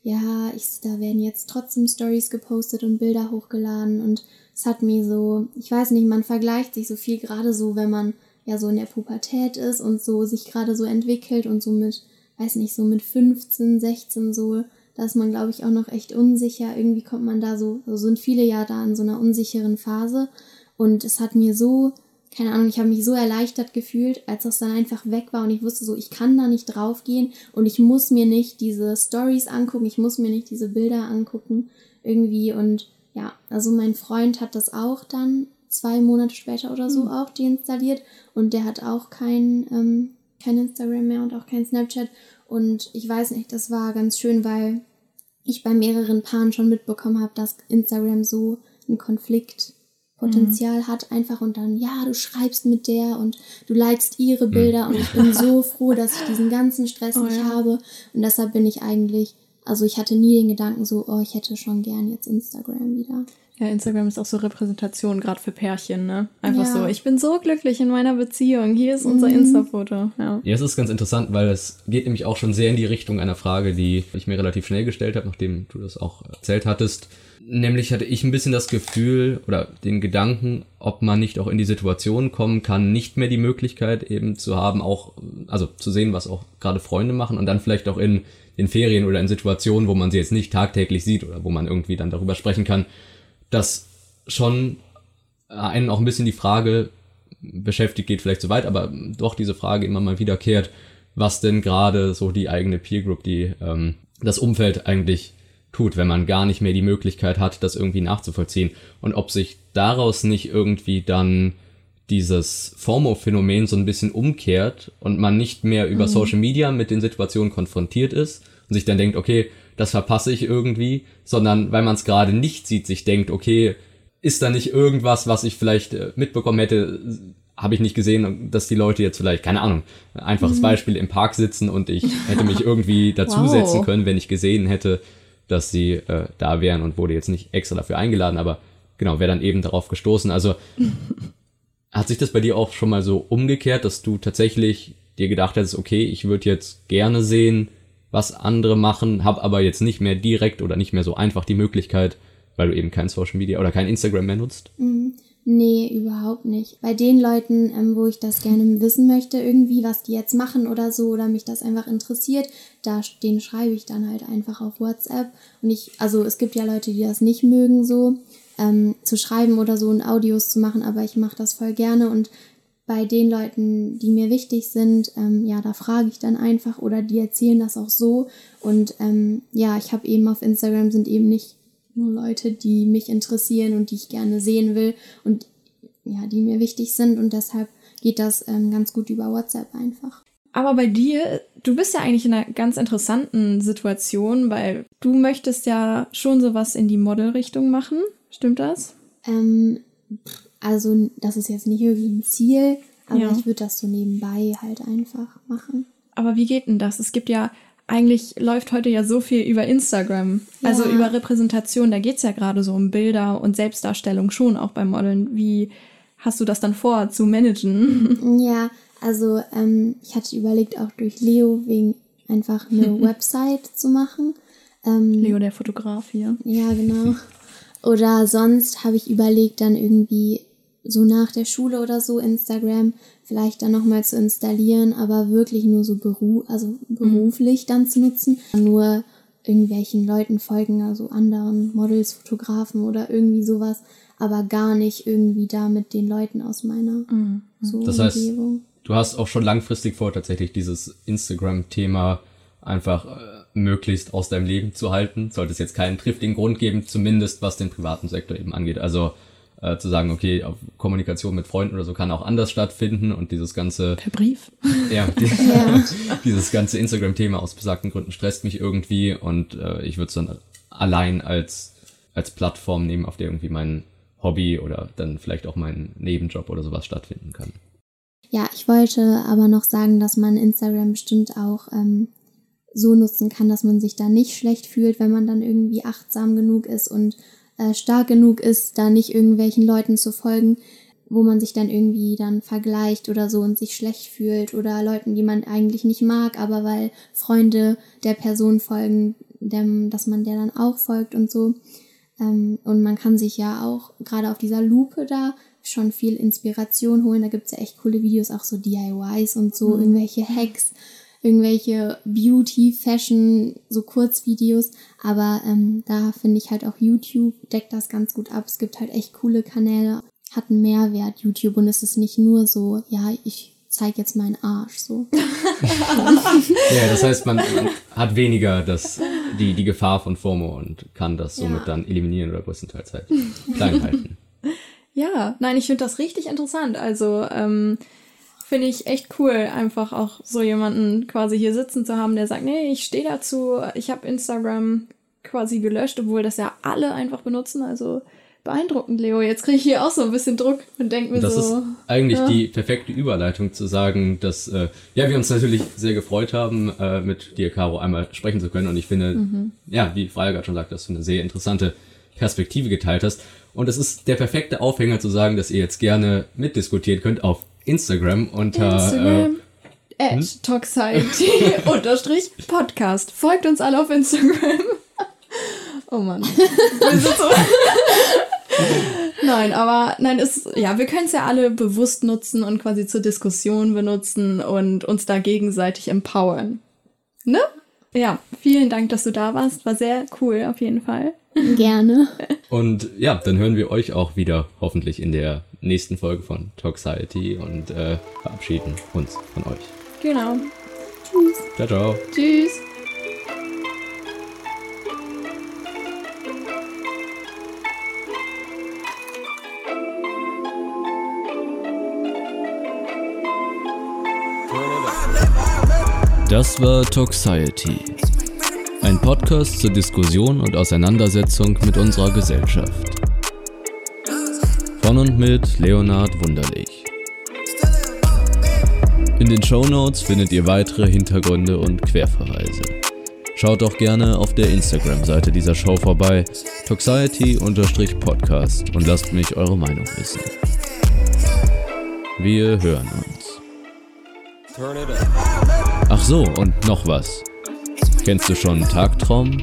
ja, ich, da werden jetzt trotzdem Stories gepostet und Bilder hochgeladen und es hat mir so, ich weiß nicht, man vergleicht sich so viel gerade so, wenn man ja so in der Pubertät ist und so sich gerade so entwickelt und so mit, weiß nicht, so mit 15, 16 so, da ist man, glaube ich, auch noch echt unsicher. Irgendwie kommt man da so, so sind viele ja da in so einer unsicheren Phase. Und es hat mir so, keine Ahnung, ich habe mich so erleichtert gefühlt, als das dann einfach weg war und ich wusste so, ich kann da nicht draufgehen und ich muss mir nicht diese Stories angucken, ich muss mir nicht diese Bilder angucken irgendwie und ja, also mein Freund hat das auch dann zwei Monate später oder so auch deinstalliert und der hat auch kein, ähm, kein Instagram mehr und auch kein Snapchat und ich weiß nicht, das war ganz schön, weil ich bei mehreren Paaren schon mitbekommen habe, dass Instagram so ein Konfliktpotenzial hat einfach und dann, ja, du schreibst mit der und du likest ihre Bilder und ich bin so froh, dass ich diesen ganzen Stress Oh nicht ja. habe und deshalb bin ich eigentlich, also ich hatte nie den Gedanken so, oh, ich hätte schon gern jetzt Instagram wieder. Ja, Instagram ist auch so Repräsentation, gerade für Pärchen, ne? Einfach Ja. so, ich bin so glücklich in meiner Beziehung, hier ist unser Mhm. Insta-Foto. Ja. Ja, es ist ganz interessant, weil es geht nämlich auch schon sehr in die Richtung einer Frage, die ich mir relativ schnell gestellt habe, nachdem du das auch erzählt hattest. Nämlich hatte ich ein bisschen das Gefühl oder den Gedanken, ob man nicht auch in die Situation kommen kann, nicht mehr die Möglichkeit eben zu haben, auch, also zu sehen, was auch gerade Freunde machen und dann vielleicht auch in den Ferien oder in Situationen, wo man sie jetzt nicht tagtäglich sieht oder wo man irgendwie dann darüber sprechen kann, dass schon einen auch ein bisschen die Frage beschäftigt, geht vielleicht zu weit, aber doch diese Frage immer mal wiederkehrt, was denn gerade so die eigene Peer Group, die ähm, das Umfeld eigentlich tut, wenn man gar nicht mehr die Möglichkeit hat, das irgendwie nachzuvollziehen. Und ob sich daraus nicht irgendwie dann dieses FOMO-Phänomen so ein bisschen umkehrt und man nicht mehr über Social Media mit den Situationen konfrontiert ist und sich dann denkt, okay, das verpasse ich irgendwie, sondern weil man es gerade nicht sieht, sich denkt, okay, ist da nicht irgendwas, was ich vielleicht äh, mitbekommen hätte, habe ich nicht gesehen, dass die Leute jetzt vielleicht, keine Ahnung, einfaches Beispiel im Park sitzen und ich hätte mich irgendwie dazusetzen Wow. können, wenn ich gesehen hätte, dass sie äh, da wären und wurde jetzt nicht extra dafür eingeladen, aber genau, wäre dann eben darauf gestoßen. Also hat sich das bei dir auch schon mal so umgekehrt, dass du tatsächlich dir gedacht hättest, okay, ich würde jetzt gerne sehen, was andere machen, habe aber jetzt nicht mehr direkt oder nicht mehr so einfach die Möglichkeit, weil du eben kein Social Media oder kein Instagram mehr nutzt? Mhm. Nee, überhaupt nicht. Bei den Leuten, ähm, wo ich das gerne wissen möchte, irgendwie, was die jetzt machen oder so, oder mich das einfach interessiert, da den schreibe ich dann halt einfach auf WhatsApp. Und ich, also es gibt ja Leute, die das nicht mögen, so ähm, zu schreiben oder so und Audios zu machen, aber ich mache das voll gerne und bei den Leuten, die mir wichtig sind, ähm, ja, da frage ich dann einfach oder die erzählen das auch so. Und ähm, ja, ich habe eben auf Instagram sind eben nicht nur Leute, die mich interessieren und die ich gerne sehen will und ja, die mir wichtig sind und deshalb geht das ähm, ganz gut über WhatsApp einfach. Aber bei dir, du bist ja eigentlich in einer ganz interessanten Situation, weil du möchtest ja schon sowas in die Modelrichtung machen. Stimmt das? Ähm, also das ist jetzt nicht irgendwie ein Ziel, aber ja. ich würde das so nebenbei halt einfach machen. Aber wie geht denn das? Es gibt ja eigentlich läuft heute ja so viel über Instagram, also ja. über Repräsentation. Da geht es ja gerade so um Bilder und Selbstdarstellung schon auch beim Modeln. Wie hast du das dann vor zu managen? Ja, also ähm, ich hatte überlegt, auch durch Leo wegen einfach eine Website zu machen. Ähm, Leo, der Fotograf hier. Ja, genau. Oder sonst habe ich überlegt, dann irgendwie so nach der Schule oder so Instagram vielleicht dann nochmal zu installieren, aber wirklich nur so beru also beruflich mhm. dann zu nutzen. Nur irgendwelchen Leuten folgen, also anderen Models, Fotografen oder irgendwie sowas, aber gar nicht irgendwie da mit den Leuten aus meiner mhm. so das heißt, Umgebung. Du hast auch schon langfristig vor, tatsächlich dieses Instagram-Thema einfach äh, möglichst aus deinem Leben zu halten. Sollte es jetzt keinen triftigen Grund geben, zumindest was den privaten Sektor eben angeht. Also äh, zu sagen, okay, Kommunikation mit Freunden oder so kann auch anders stattfinden und dieses ganze per Brief. Ja, die, ja. dieses ganze Instagram-Thema aus besagten Gründen stresst mich irgendwie und äh, ich würde es dann allein als als Plattform nehmen, auf der irgendwie mein Hobby oder dann vielleicht auch mein Nebenjob oder sowas stattfinden kann. Ja, ich wollte aber noch sagen, dass man Instagram bestimmt auch ähm, so nutzen kann, dass man sich da nicht schlecht fühlt, wenn man dann irgendwie achtsam genug ist und äh, stark genug ist, da nicht irgendwelchen Leuten zu folgen, wo man sich dann irgendwie dann vergleicht oder so und sich schlecht fühlt oder Leuten, die man eigentlich nicht mag, aber weil Freunde der Person folgen, dem, dass man der dann auch folgt und so. Ähm, und man kann sich ja auch gerade auf dieser Lupe da schon viel Inspiration holen. Da gibt's ja echt coole Videos, auch so DIYs und so, mhm. irgendwelche Hacks irgendwelche Beauty, Fashion, so Kurzvideos. Aber ähm, da finde ich halt auch YouTube deckt das ganz gut ab. Es gibt halt echt coole Kanäle, hat einen Mehrwert YouTube und es ist nicht nur so, ja, ich zeige jetzt meinen Arsch so. ja, das heißt, man, man, hat weniger das, die, die Gefahr von FOMO und kann das somit ja. dann eliminieren oder größtenteils halt klein halten. Ja, nein, ich finde das richtig interessant. Also ähm, finde ich echt cool, einfach auch so jemanden quasi hier sitzen zu haben, der sagt, nee, ich stehe dazu, ich habe Instagram quasi gelöscht, obwohl das ja alle einfach benutzen. Also beeindruckend, Leo. Jetzt kriege ich hier auch so ein bisschen Druck und denke mir das so. Das ist eigentlich ja. die perfekte Überleitung zu sagen, dass äh, ja wir uns natürlich sehr gefreut haben, äh, mit dir, Caro, einmal sprechen zu können. Und ich finde, mhm. ja, wie Freya gerade schon sagt, dass du eine sehr interessante Perspektive geteilt hast. Und es ist der perfekte Aufhänger zu sagen, dass ihr jetzt gerne mitdiskutieren könnt auf Instagram unter Instagram. Äh, hm? Podcast. Folgt uns alle auf Instagram. oh Mann. Wir sind so nein, aber nein, ist, ja, wir können es ja alle bewusst nutzen und quasi zur Diskussion benutzen und uns da gegenseitig empowern. Ne? Ja, vielen Dank, dass du da warst. War sehr cool auf jeden Fall. Gerne. Und ja, dann hören wir euch auch wieder hoffentlich in der nächsten Folge von Toxiety und äh, verabschieden uns von euch. Genau. Tschüss. Ciao, ciao. Tschüss. Das war Toxiety. Ein Podcast zur Diskussion und Auseinandersetzung mit unserer Gesellschaft. Von und mit Leonard Wunderlich. In den Show Notes findet ihr weitere Hintergründe und Querverweise. Schaut auch gerne auf der Instagram-Seite dieser Show vorbei, Toxiety-Podcast und lasst mich eure Meinung wissen. Wir hören uns. Ach so, und noch was. Kennst du schon Tagtraum?